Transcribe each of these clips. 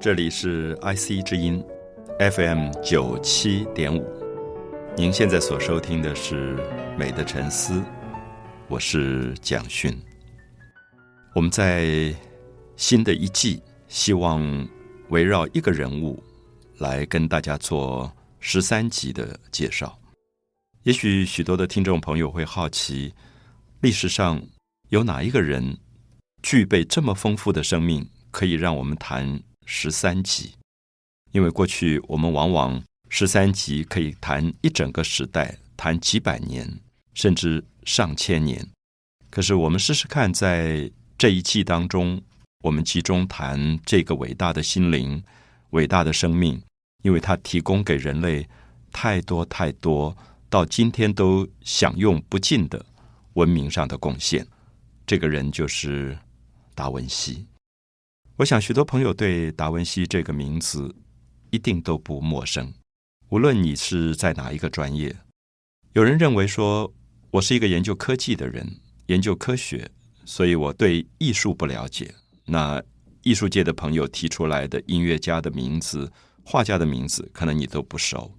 这里是 IC 之音，FM 九七点五。您现在所收听的是《美的沉思》，我是蒋勋。我们在新的一季，希望围绕一个人物来跟大家做十三集的介绍。也许许多的听众朋友会好奇，历史上有哪一个人具备这么丰富的生命，可以让我们谈十三集？因为过去我们往往十三集可以谈一整个时代，谈几百年，甚至上千年。可是我们试试看，在这一季当中，我们集中谈这个伟大的心灵、伟大的生命，因为它提供给人类太多太多。到今天都享用不尽的文明上的贡献，这个人就是达文西。我想许多朋友对达文西这个名字一定都不陌生，无论你是在哪一个专业。有人认为说，我是一个研究科技的人，研究科学，所以我对艺术不了解。那艺术界的朋友提出来的音乐家的名字、画家的名字，可能你都不熟。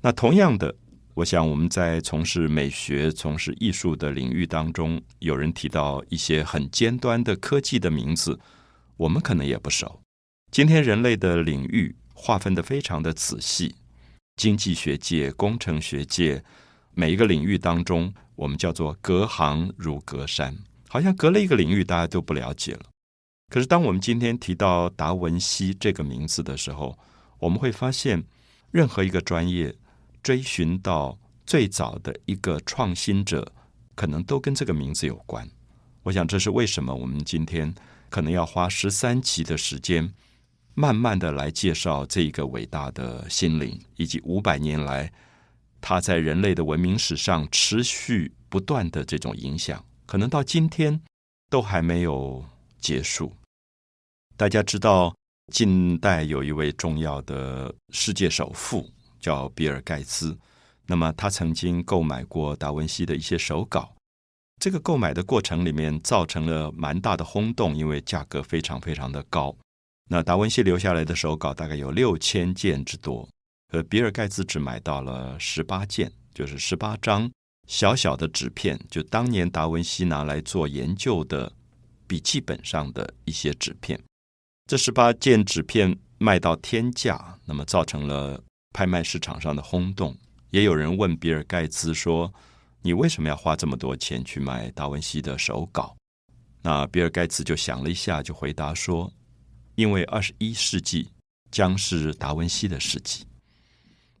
那同样的。我想，我们在从事美学、从事艺术的领域当中，有人提到一些很尖端的科技的名字，我们可能也不熟。今天人类的领域划分的非常的仔细，经济学界、工程学界，每一个领域当中，我们叫做隔行如隔山，好像隔了一个领域，大家都不了解了。可是，当我们今天提到达文西这个名字的时候，我们会发现，任何一个专业。追寻到最早的一个创新者，可能都跟这个名字有关。我想，这是为什么我们今天可能要花十三集的时间，慢慢的来介绍这一个伟大的心灵，以及五百年来他在人类的文明史上持续不断的这种影响，可能到今天都还没有结束。大家知道，近代有一位重要的世界首富。叫比尔盖茨，那么他曾经购买过达文西的一些手稿，这个购买的过程里面造成了蛮大的轰动，因为价格非常非常的高。那达文西留下来的手稿大概有六千件之多，而比尔盖茨只买到了十八件，就是十八张小小的纸片，就当年达文西拿来做研究的笔记本上的一些纸片。这十八件纸片卖到天价，那么造成了。拍卖市场上的轰动，也有人问比尔盖茨说：“你为什么要花这么多钱去买达文西的手稿？”那比尔盖茨就想了一下，就回答说：“因为二十一世纪将是达文西的世纪。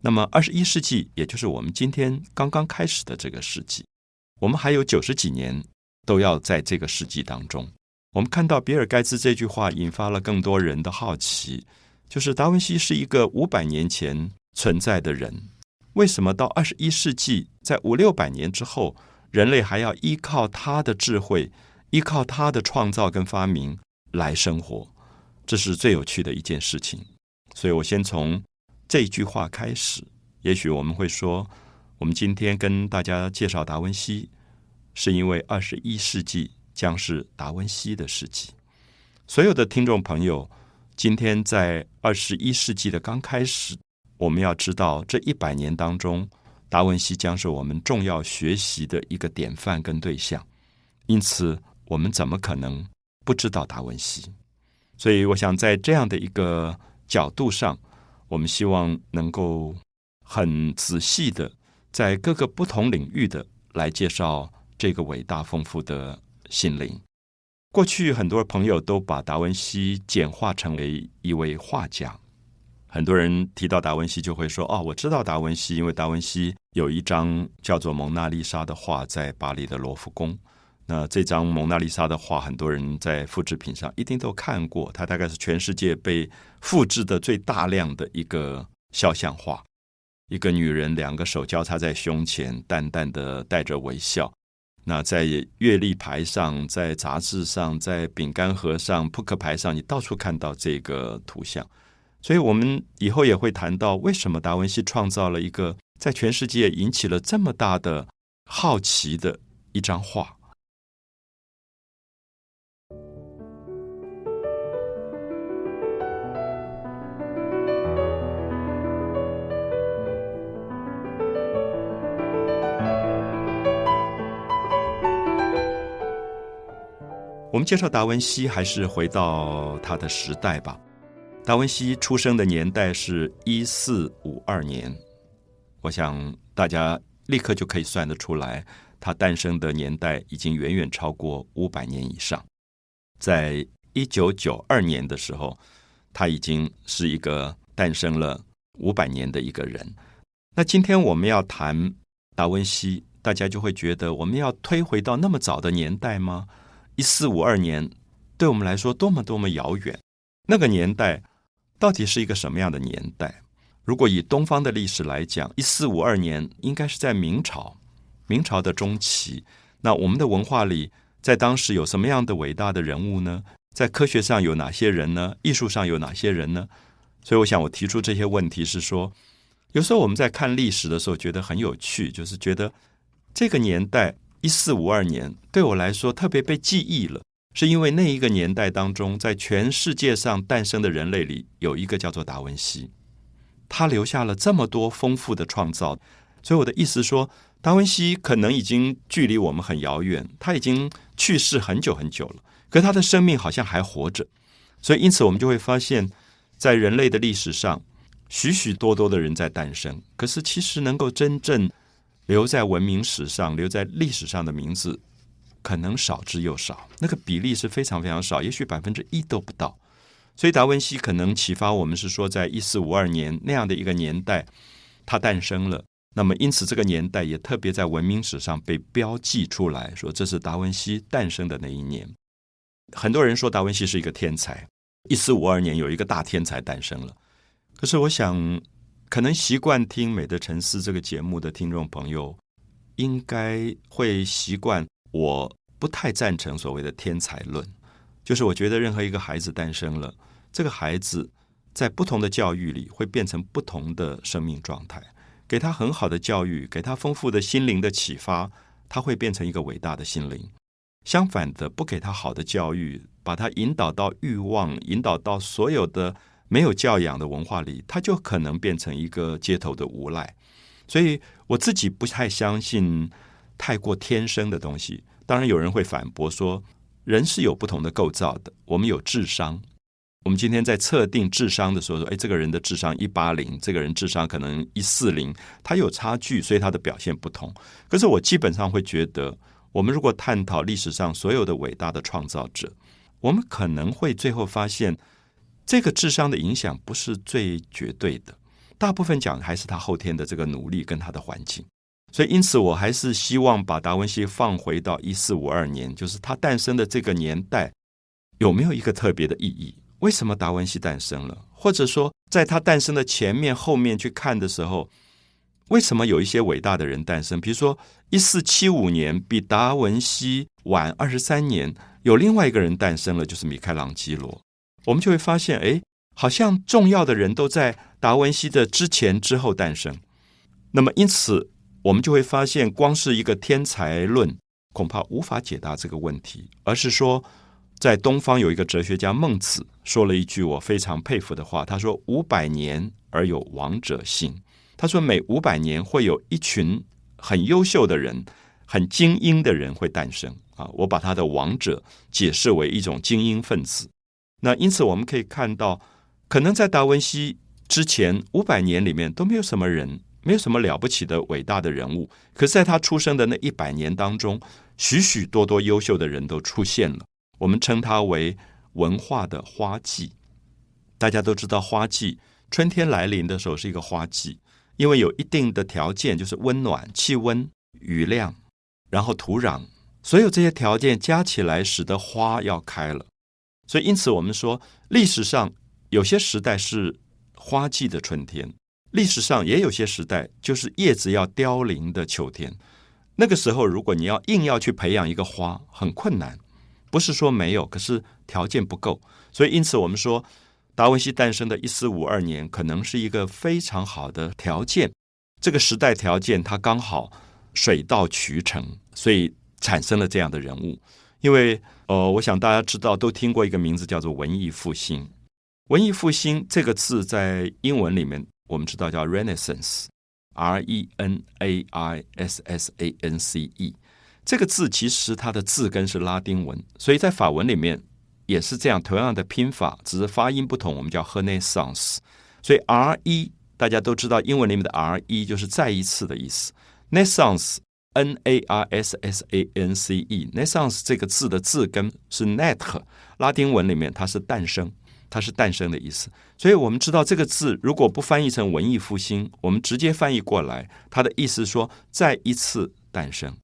那么二十一世纪，也就是我们今天刚刚开始的这个世纪，我们还有九十几年都要在这个世纪当中。我们看到比尔盖茨这句话，引发了更多人的好奇，就是达文西是一个五百年前。存在的人，为什么到二十一世纪，在五六百年之后，人类还要依靠他的智慧，依靠他的创造跟发明来生活？这是最有趣的一件事情。所以我先从这句话开始。也许我们会说，我们今天跟大家介绍达文西，是因为二十一世纪将是达文西的世纪。所有的听众朋友，今天在二十一世纪的刚开始。我们要知道，这一百年当中，达文西将是我们重要学习的一个典范跟对象。因此，我们怎么可能不知道达文西？所以，我想在这样的一个角度上，我们希望能够很仔细的，在各个不同领域的来介绍这个伟大丰富的心灵。过去，很多朋友都把达文西简化成为一位画家。很多人提到达文西，就会说：“哦，我知道达文西，因为达文西有一张叫做《蒙娜丽莎》的画在巴黎的罗浮宫。那这张蒙娜丽莎的画，很多人在复制品上一定都看过。它大概是全世界被复制的最大量的一个肖像画。一个女人，两个手交叉在胸前，淡淡的带着微笑。那在月历牌上，在杂志上，在饼干盒上、扑克牌上，你到处看到这个图像。”所以我们以后也会谈到为什么达文西创造了一个在全世界引起了这么大的好奇的一张画。我们介绍达文西还是回到他的时代吧。达文西出生的年代是一四五二年，我想大家立刻就可以算得出来，他诞生的年代已经远远超过五百年以上。在一九九二年的时候，他已经是一个诞生了五百年的一个人。那今天我们要谈达文西，大家就会觉得我们要推回到那么早的年代吗？一四五二年对我们来说多么多么遥远。那个年代到底是一个什么样的年代？如果以东方的历史来讲，一四五二年应该是在明朝，明朝的中期。那我们的文化里，在当时有什么样的伟大的人物呢？在科学上有哪些人呢？艺术上有哪些人呢？所以，我想我提出这些问题是说。有时候我们在看历史的时候，觉得很有趣，就是觉得这个年代一四五二年对我来说特别被记忆了，是因为那一个年代当中，在全世界上诞生的人类里，有一个叫做达文西，他留下了这么多丰富的创造。所以我的意思说，达文西可能已经距离我们很遥远，他已经去世很久很久了，可他的生命好像还活着。所以因此，我们就会发现，在人类的历史上。许许多多的人在诞生，可是其实能够真正留在文明史上、留在历史上的名字，可能少之又少。那个比例是非常非常少，也许百分之一都不到。所以达文西可能启发我们是说，在一四五二年那样的一个年代，他诞生了。那么因此这个年代也特别在文明史上被标记出来，说这是达文西诞生的那一年。很多人说达文西是一个天才，一四五二年有一个大天才诞生了。可是，我想，可能习惯听《美的沉思》这个节目的听众朋友，应该会习惯。我不太赞成所谓的天才论，就是我觉得任何一个孩子诞生了，这个孩子在不同的教育里会变成不同的生命状态。给他很好的教育，给他丰富的心灵的启发，他会变成一个伟大的心灵。相反的，不给他好的教育，把他引导到欲望，引导到所有的。没有教养的文化里，他就可能变成一个街头的无赖。所以我自己不太相信太过天生的东西。当然，有人会反驳说，人是有不同的构造的。我们有智商，我们今天在测定智商的时候说，哎，这个人的智商一八零，这个人智商可能一四零，他有差距，所以他的表现不同。可是我基本上会觉得，我们如果探讨历史上所有的伟大的创造者，我们可能会最后发现。这个智商的影响不是最绝对的，大部分讲还是他后天的这个努力跟他的环境。所以，因此我还是希望把达文西放回到一四五二年，就是他诞生的这个年代，有没有一个特别的意义？为什么达文西诞生了？或者说，在他诞生的前面、后面去看的时候，为什么有一些伟大的人诞生？比如说，一四七五年比达文西晚二十三年，有另外一个人诞生了，就是米开朗基罗。我们就会发现，哎，好像重要的人都在达文西的之前、之后诞生。那么，因此我们就会发现，光是一个天才论恐怕无法解答这个问题，而是说，在东方有一个哲学家孟子说了一句我非常佩服的话，他说：“五百年而有王者兴。”他说，每五百年会有一群很优秀的人、很精英的人会诞生。啊，我把他的王者解释为一种精英分子。那因此，我们可以看到，可能在达文西之前五百年里面都没有什么人，没有什么了不起的伟大的人物。可是，在他出生的那一百年当中，许许多多优秀的人都出现了。我们称他为文化的花季。大家都知道，花季春天来临的时候是一个花季，因为有一定的条件，就是温暖、气温、雨量，然后土壤，所有这些条件加起来，使得花要开了。所以，因此我们说，历史上有些时代是花季的春天，历史上也有些时代就是叶子要凋零的秋天。那个时候，如果你要硬要去培养一个花，很困难。不是说没有，可是条件不够。所以，因此我们说，达文西诞生的一四五二年，可能是一个非常好的条件。这个时代条件，它刚好水到渠成，所以产生了这样的人物。因为，呃，我想大家知道，都听过一个名字叫做文艺复兴。文艺复兴这个字在英文里面，我们知道叫 Renaissance，R E N A I S S A N C E。这个字其实它的字根是拉丁文，所以在法文里面也是这样，同样的拼法，只是发音不同，我们叫 Renaissance。所以 R 一大家都知道，英文里面的 R 一就是再一次的意思。Naissance N A R S S A N C E Naissance 这个字的字根是 Nat，拉丁文里面它是诞生，它是诞生的意思。所以我们知道这个字如果不翻译成文艺复兴，我们直接翻译过来，它的意思说再一次诞生。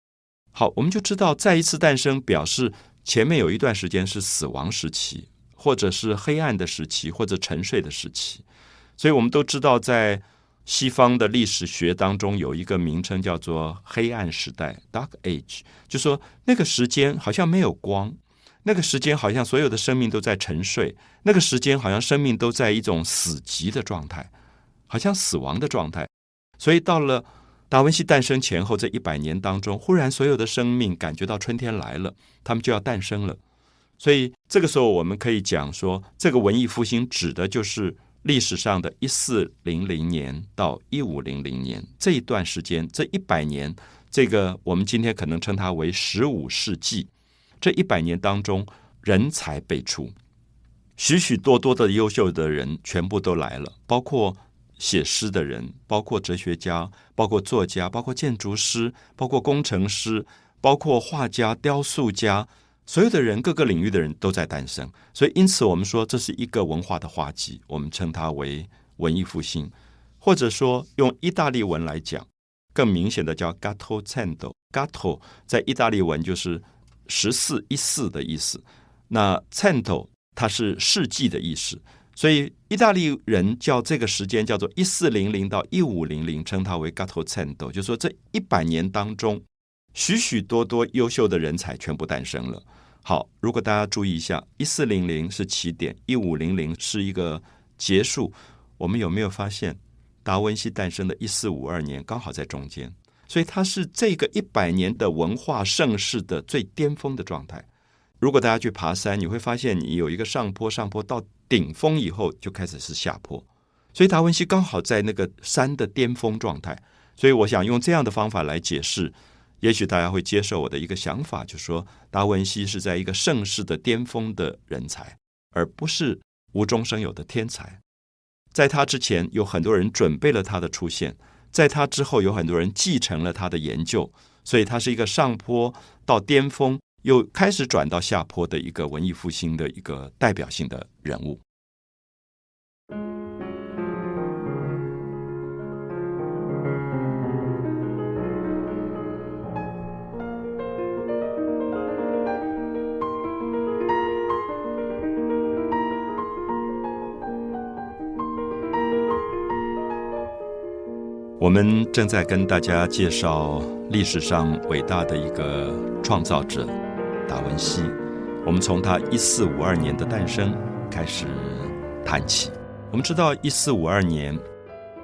好，我们就知道再一次诞生表示前面有一段时间是死亡时期，或者是黑暗的时期，或者沉睡的时期。所以我们都知道，在西方的历史学当中有一个名称叫做“黑暗时代 ”（Dark Age），就说那个时间好像没有光，那个时间好像所有的生命都在沉睡，那个时间好像生命都在一种死寂的状态，好像死亡的状态。所以到了达文西诞生前后这一百年当中，忽然所有的生命感觉到春天来了，他们就要诞生了。所以这个时候我们可以讲说，这个文艺复兴指的就是。历史上的一四零零年到一五零零年这一段时间，这一百年，这个我们今天可能称它为十五世纪。这一百年当中，人才辈出，许许多多的优秀的人全部都来了，包括写诗的人，包括哲学家，包括作家，包括建筑师，包括工程师，包括画家、雕塑家。所有的人，各个领域的人都在诞生，所以因此我们说这是一个文化的花季，我们称它为文艺复兴，或者说用意大利文来讲，更明显的叫 Gatto Cento。Gatto 在意大利文就是十四一四的意思，那 Cento 它是世纪的意思，所以意大利人叫这个时间叫做一四零零到一五零零，称它为 Gatto Cento，就说这一百年当中，许许多多优秀的人才全部诞生了。好，如果大家注意一下，一四零零是起点，一五零零是一个结束。我们有没有发现，达文西诞生的一四五二年刚好在中间，所以它是这个一百年的文化盛世的最巅峰的状态。如果大家去爬山，你会发现你有一个上坡，上坡到顶峰以后就开始是下坡，所以达文西刚好在那个山的巅峰状态。所以我想用这样的方法来解释。也许大家会接受我的一个想法，就是说达文西是在一个盛世的巅峰的人才，而不是无中生有的天才。在他之前，有很多人准备了他的出现；在他之后，有很多人继承了他的研究。所以，他是一个上坡到巅峰，又开始转到下坡的一个文艺复兴的一个代表性的人物。我们正在跟大家介绍历史上伟大的一个创造者达文西。我们从他一四五二年的诞生开始谈起。我们知道，一四五二年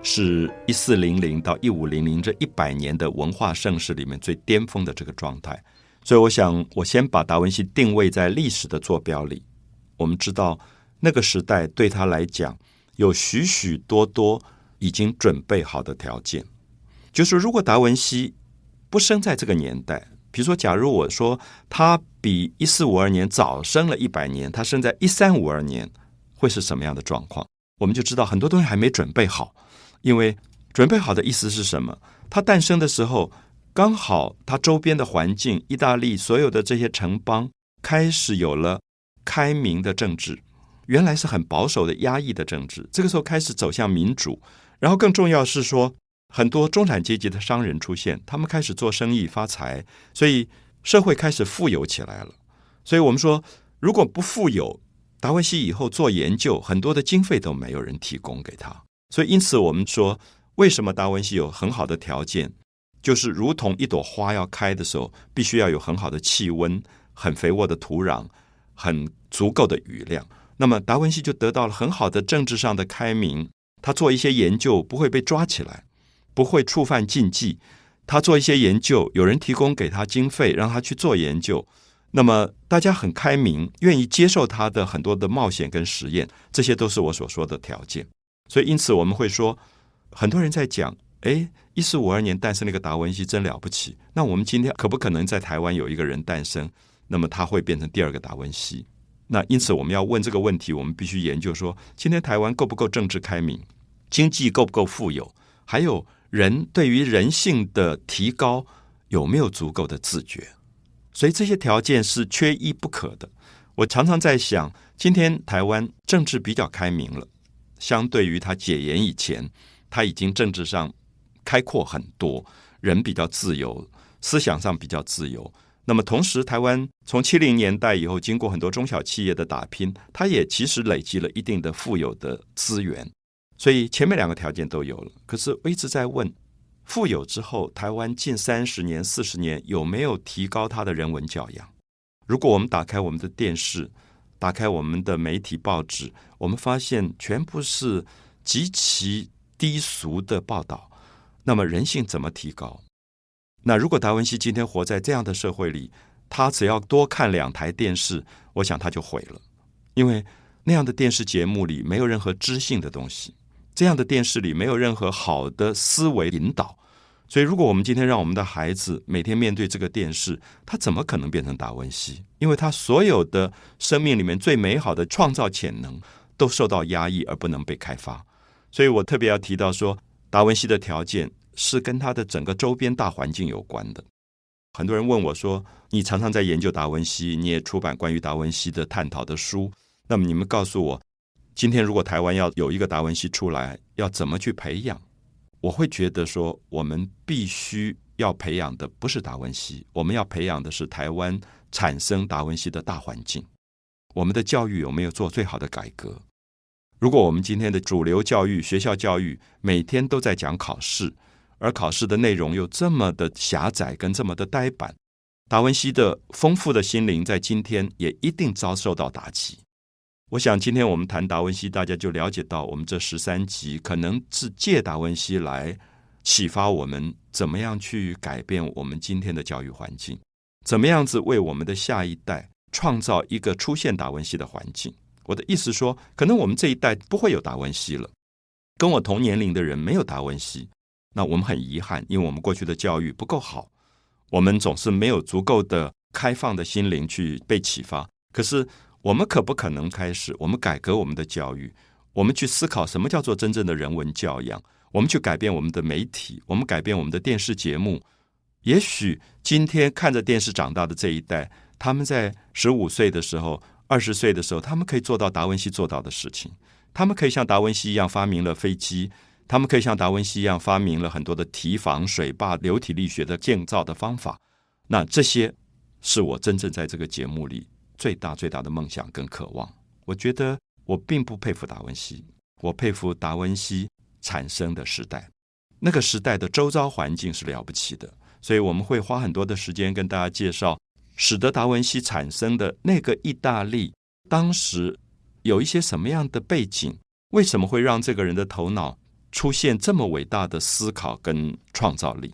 是一四零零到一五零零这一百年的文化盛世里面最巅峰的这个状态。所以，我想我先把达文西定位在历史的坐标里。我们知道，那个时代对他来讲有许许多多。已经准备好的条件，就是如果达文西不生在这个年代，比如说，假如我说他比一四五二年早生了一百年，他生在一三五二年，会是什么样的状况？我们就知道很多东西还没准备好，因为准备好的意思是什么？他诞生的时候，刚好他周边的环境，意大利所有的这些城邦开始有了开明的政治，原来是很保守的压抑的政治，这个时候开始走向民主。然后更重要是说，很多中产阶级的商人出现，他们开始做生意发财，所以社会开始富有起来了。所以我们说，如果不富有，达文西以后做研究，很多的经费都没有人提供给他。所以因此，我们说，为什么达文西有很好的条件，就是如同一朵花要开的时候，必须要有很好的气温、很肥沃的土壤、很足够的雨量。那么达文西就得到了很好的政治上的开明。他做一些研究不会被抓起来，不会触犯禁忌。他做一些研究，有人提供给他经费让他去做研究，那么大家很开明，愿意接受他的很多的冒险跟实验，这些都是我所说的条件。所以，因此我们会说，很多人在讲，哎，一四五二年诞生了一个达文西，真了不起。那我们今天可不可能在台湾有一个人诞生？那么他会变成第二个达文西？那因此我们要问这个问题，我们必须研究说，今天台湾够不够政治开明，经济够不够富有，还有人对于人性的提高有没有足够的自觉？所以这些条件是缺一不可的。我常常在想，今天台湾政治比较开明了，相对于他解严以前，他已经政治上开阔很多，人比较自由，思想上比较自由。那么同时，台湾从七零年代以后，经过很多中小企业的打拼，它也其实累积了一定的富有的资源。所以前面两个条件都有了。可是我一直在问：富有之后，台湾近三十年、四十年有没有提高它的人文教养？如果我们打开我们的电视，打开我们的媒体报纸，我们发现全部是极其低俗的报道。那么人性怎么提高？那如果达文西今天活在这样的社会里，他只要多看两台电视，我想他就毁了。因为那样的电视节目里没有任何知性的东西，这样的电视里没有任何好的思维引导。所以，如果我们今天让我们的孩子每天面对这个电视，他怎么可能变成达文西？因为他所有的生命里面最美好的创造潜能都受到压抑而不能被开发。所以我特别要提到说，达文西的条件。是跟他的整个周边大环境有关的。很多人问我说：“你常常在研究达文西，你也出版关于达文西的探讨的书。那么，你们告诉我，今天如果台湾要有一个达文西出来，要怎么去培养？”我会觉得说，我们必须要培养的不是达文西，我们要培养的是台湾产生达文西的大环境。我们的教育有没有做最好的改革？如果我们今天的主流教育、学校教育每天都在讲考试，而考试的内容又这么的狭窄，跟这么的呆板，达文西的丰富的心灵在今天也一定遭受到打击。我想今天我们谈达文西，大家就了解到，我们这十三集可能是借达文西来启发我们，怎么样去改变我们今天的教育环境，怎么样子为我们的下一代创造一个出现达文西的环境。我的意思说，可能我们这一代不会有达文西了，跟我同年龄的人没有达文西。那我们很遗憾，因为我们过去的教育不够好，我们总是没有足够的开放的心灵去被启发。可是，我们可不可能开始？我们改革我们的教育，我们去思考什么叫做真正的人文教养？我们去改变我们的媒体，我们改变我们的电视节目。也许今天看着电视长大的这一代，他们在十五岁的时候、二十岁的时候，他们可以做到达文西做到的事情。他们可以像达文西一样发明了飞机。他们可以像达文西一样发明了很多的堤防、水坝、流体力学的建造的方法。那这些是我真正在这个节目里最大最大的梦想跟渴望。我觉得我并不佩服达文西，我佩服达文西产生的时代，那个时代的周遭环境是了不起的。所以我们会花很多的时间跟大家介绍，使得达文西产生的那个意大利，当时有一些什么样的背景，为什么会让这个人的头脑。出现这么伟大的思考跟创造力，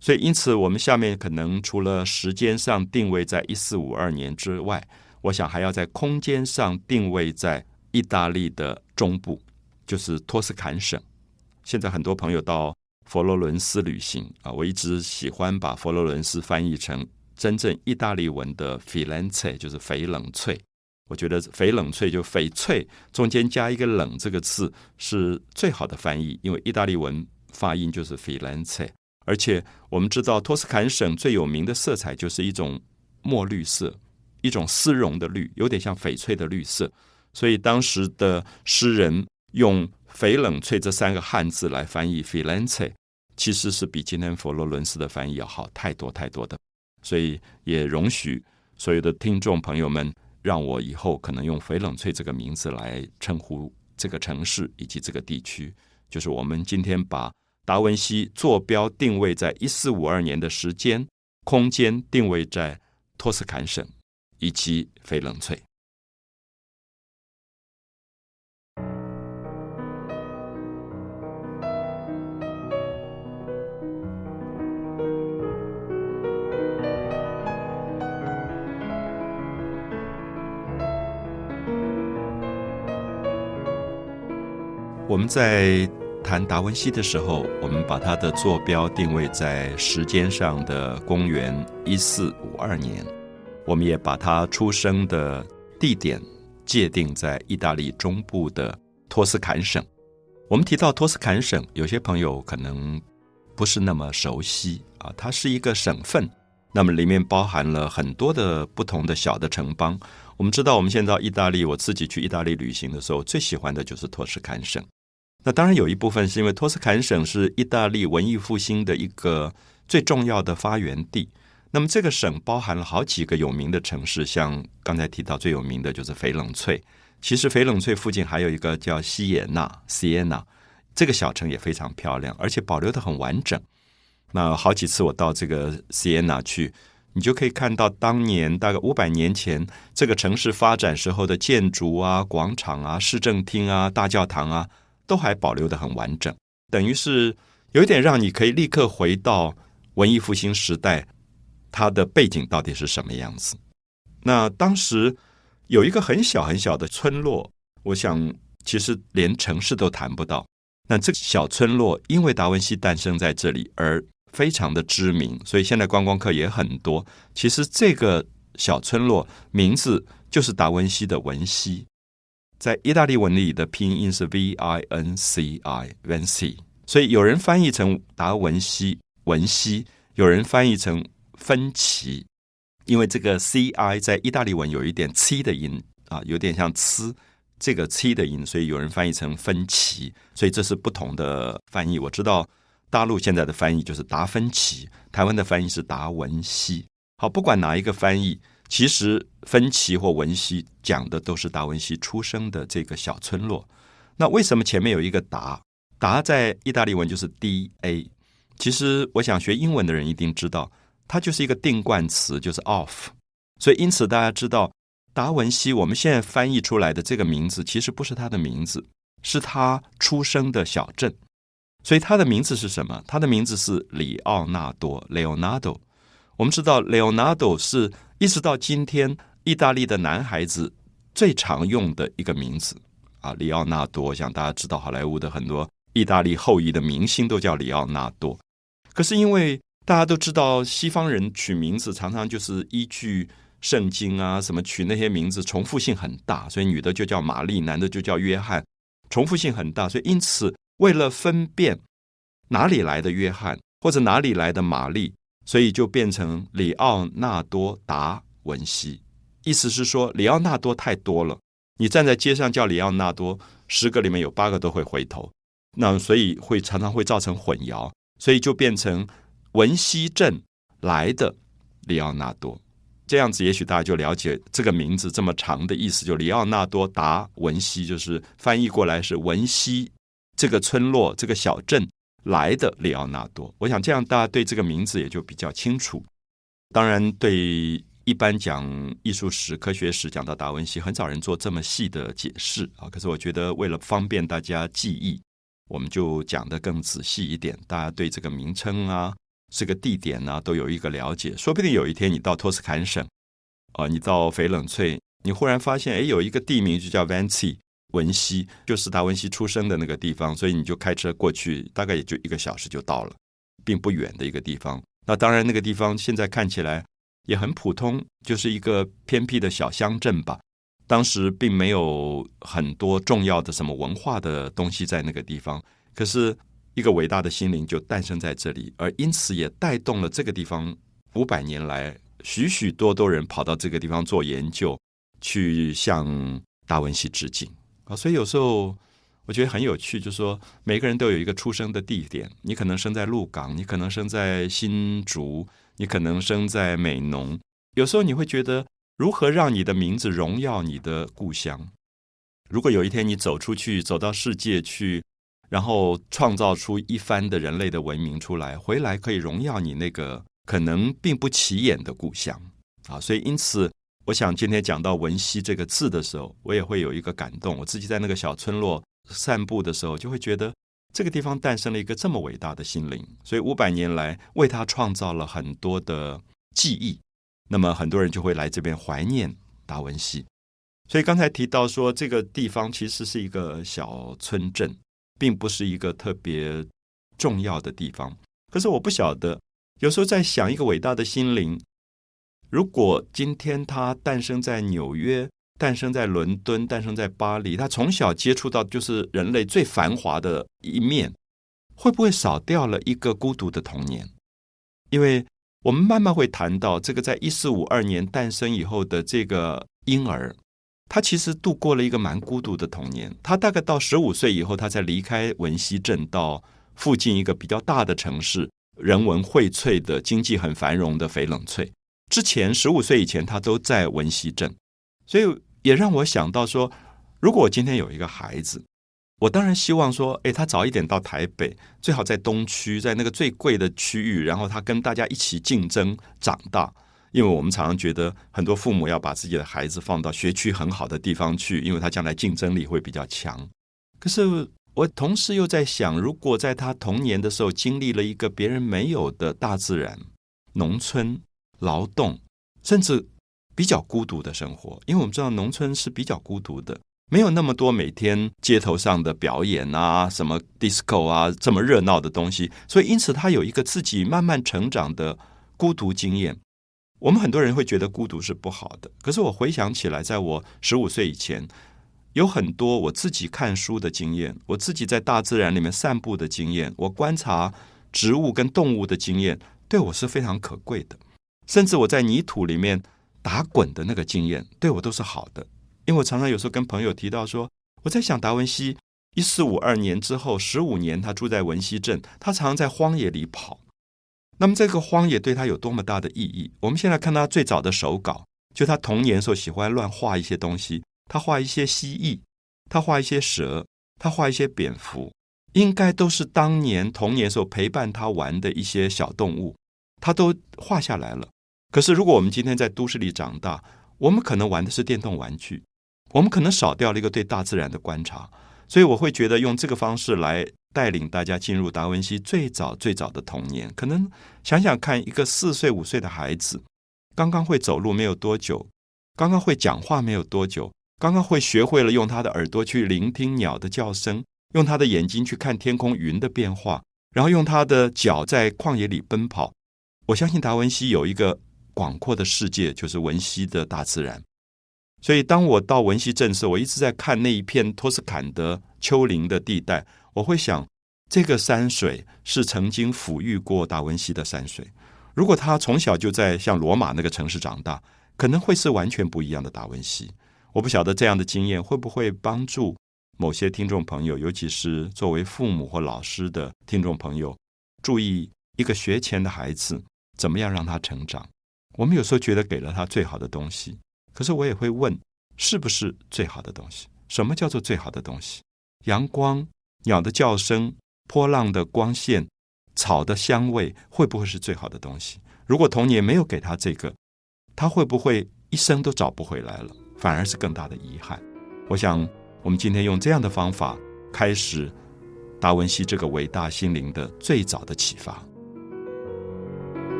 所以因此我们下面可能除了时间上定位在一四五二年之外，我想还要在空间上定位在意大利的中部，就是托斯坎省。现在很多朋友到佛罗伦斯旅行啊，我一直喜欢把佛罗伦斯翻译成真正意大利文的 “filenze”，就是翡冷翠。我觉得“翡冷翠”就翡翠中间加一个“冷”这个字是最好的翻译，因为意大利文发音就是 “filenze”。而且我们知道，托斯坎省最有名的色彩就是一种墨绿色，一种丝绒的绿，有点像翡翠的绿色。所以当时的诗人用“翡冷翠”这三个汉字来翻译 “filenze”，其实是比今天佛罗伦斯的翻译要好太多太多的。所以也容许所有的听众朋友们。让我以后可能用“翡冷翠”这个名字来称呼这个城市以及这个地区。就是我们今天把达文西坐标定位在一四五二年的时间、空间定位在托斯坎省以及翡冷翠。我们在谈达文西的时候，我们把他的坐标定位在时间上的公元一四五二年，我们也把他出生的地点界定在意大利中部的托斯坎省。我们提到托斯坎省，有些朋友可能不是那么熟悉啊，它是一个省份，那么里面包含了很多的不同的小的城邦。我们知道，我们现在到意大利，我自己去意大利旅行的时候，最喜欢的就是托斯坎省。那当然有一部分是因为托斯坎省是意大利文艺复兴的一个最重要的发源地。那么这个省包含了好几个有名的城市，像刚才提到最有名的就是翡冷翠。其实翡冷翠附近还有一个叫西耶纳 （Siena），这个小城也非常漂亮，而且保留的很完整。那好几次我到这个 Siena 去，你就可以看到当年大概五百年前这个城市发展时候的建筑啊、广场啊、市政厅啊、大教堂啊。都还保留的很完整，等于是有一点让你可以立刻回到文艺复兴时代，它的背景到底是什么样子？那当时有一个很小很小的村落，我想其实连城市都谈不到。那这个小村落因为达文西诞生在这里而非常的知名，所以现在观光客也很多。其实这个小村落名字就是达文西的文西。在意大利文里的拼音是 V I N C I，Vinci，所以有人翻译成达文西文西，有人翻译成芬奇，因为这个 C I 在意大利文有一点 c 的音啊，有点像呲这个 c 的音，所以有人翻译成芬奇，所以这是不同的翻译。我知道大陆现在的翻译就是达芬奇，台湾的翻译是达文西。好，不管哪一个翻译。其实，芬奇或文西讲的都是达文西出生的这个小村落。那为什么前面有一个达？达在意大利文就是 D A。其实，我想学英文的人一定知道，它就是一个定冠词，就是 of。所以，因此大家知道达文西，我们现在翻译出来的这个名字，其实不是他的名字，是他出生的小镇。所以，他的名字是什么？他的名字是里奥纳多 （Leonardo）。我们知道，Leonardo 是。一直到今天，意大利的男孩子最常用的一个名字啊，里奥纳多。我想大家知道，好莱坞的很多意大利后裔的明星都叫里奥纳多。可是因为大家都知道，西方人取名字常常就是依据圣经啊，什么取那些名字重复性很大，所以女的就叫玛丽，男的就叫约翰，重复性很大。所以因此，为了分辨哪里来的约翰或者哪里来的玛丽。所以就变成里奥纳多达文西，意思是说里奥纳多太多了，你站在街上叫里奥纳多，十个里面有八个都会回头，那所以会常常会造成混淆，所以就变成文西镇来的里奥纳多，这样子也许大家就了解这个名字这么长的意思，就里奥纳多达文西，就是翻译过来是文西这个村落这个小镇。来的里奥纳多，我想这样大家对这个名字也就比较清楚。当然，对一般讲艺术史、科学史讲到达文西，很少人做这么细的解释啊。可是我觉得为了方便大家记忆，我们就讲得更仔细一点，大家对这个名称啊、这个地点呢都有一个了解。说不定有一天你到托斯坎省啊，你到翡冷翠，你忽然发现，哎，有一个地名就叫 Vanci。文西就是达文西出生的那个地方，所以你就开车过去，大概也就一个小时就到了，并不远的一个地方。那当然，那个地方现在看起来也很普通，就是一个偏僻的小乡镇吧。当时并没有很多重要的什么文化的东西在那个地方，可是一个伟大的心灵就诞生在这里，而因此也带动了这个地方五百年来许许多多人跑到这个地方做研究，去向达文西致敬。啊，所以有时候我觉得很有趣，就是说每个人都有一个出生的地点。你可能生在鹿港，你可能生在新竹，你可能生在美浓。有时候你会觉得，如何让你的名字荣耀你的故乡？如果有一天你走出去，走到世界去，然后创造出一番的人类的文明出来，回来可以荣耀你那个可能并不起眼的故乡啊。所以因此。我想今天讲到“文熙”这个字的时候，我也会有一个感动。我自己在那个小村落散步的时候，就会觉得这个地方诞生了一个这么伟大的心灵，所以五百年来为他创造了很多的记忆。那么很多人就会来这边怀念达文西。所以刚才提到说，这个地方其实是一个小村镇，并不是一个特别重要的地方。可是我不晓得，有时候在想一个伟大的心灵，如果今天他诞生在纽约。诞生在伦敦，诞生在巴黎，他从小接触到就是人类最繁华的一面，会不会少掉了一个孤独的童年？因为我们慢慢会谈到这个，在一四五二年诞生以后的这个婴儿，他其实度过了一个蛮孤独的童年。他大概到十五岁以后，他才离开文溪镇，到附近一个比较大的城市，人文荟萃的经济很繁荣的翡冷翠。之前十五岁以前，他都在文溪镇，所以。也让我想到说，如果我今天有一个孩子，我当然希望说，哎，他早一点到台北，最好在东区，在那个最贵的区域，然后他跟大家一起竞争长大。因为我们常常觉得，很多父母要把自己的孩子放到学区很好的地方去，因为他将来竞争力会比较强。可是我同时又在想，如果在他童年的时候经历了一个别人没有的大自然、农村劳动，甚至。比较孤独的生活，因为我们知道农村是比较孤独的，没有那么多每天街头上的表演啊，什么 disco 啊这么热闹的东西，所以因此他有一个自己慢慢成长的孤独经验。我们很多人会觉得孤独是不好的，可是我回想起来，在我十五岁以前，有很多我自己看书的经验，我自己在大自然里面散步的经验，我观察植物跟动物的经验，对我是非常可贵的。甚至我在泥土里面。打滚的那个经验对我都是好的，因为我常常有时候跟朋友提到说，我在想达文西一四五二年之后十五年，他住在文西镇，他常常在荒野里跑。那么这个荒野对他有多么大的意义？我们现在看他最早的手稿，就他童年时候喜欢乱画一些东西，他画一些蜥蜴，他画一些蛇，他画一些蝙蝠，应该都是当年童年时候陪伴他玩的一些小动物，他都画下来了。可是，如果我们今天在都市里长大，我们可能玩的是电动玩具，我们可能少掉了一个对大自然的观察。所以，我会觉得用这个方式来带领大家进入达文西最早最早的童年。可能想想看，一个四岁五岁的孩子，刚刚会走路没有多久，刚刚会讲话没有多久，刚刚会学会了用他的耳朵去聆听鸟的叫声，用他的眼睛去看天空云的变化，然后用他的脚在旷野里奔跑。我相信达文西有一个。广阔的世界就是文西的大自然，所以当我到文西镇时，我一直在看那一片托斯坎的丘陵的地带。我会想，这个山水是曾经抚育过达文西的山水。如果他从小就在像罗马那个城市长大，可能会是完全不一样的达文西。我不晓得这样的经验会不会帮助某些听众朋友，尤其是作为父母或老师的听众朋友，注意一个学前的孩子怎么样让他成长。我们有时候觉得给了他最好的东西，可是我也会问，是不是最好的东西？什么叫做最好的东西？阳光、鸟的叫声、波浪的光线、草的香味，会不会是最好的东西？如果童年没有给他这个，他会不会一生都找不回来了？反而是更大的遗憾。我想，我们今天用这样的方法，开始达文西这个伟大心灵的最早的启发。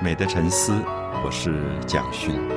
美的沉思，我是蒋勋。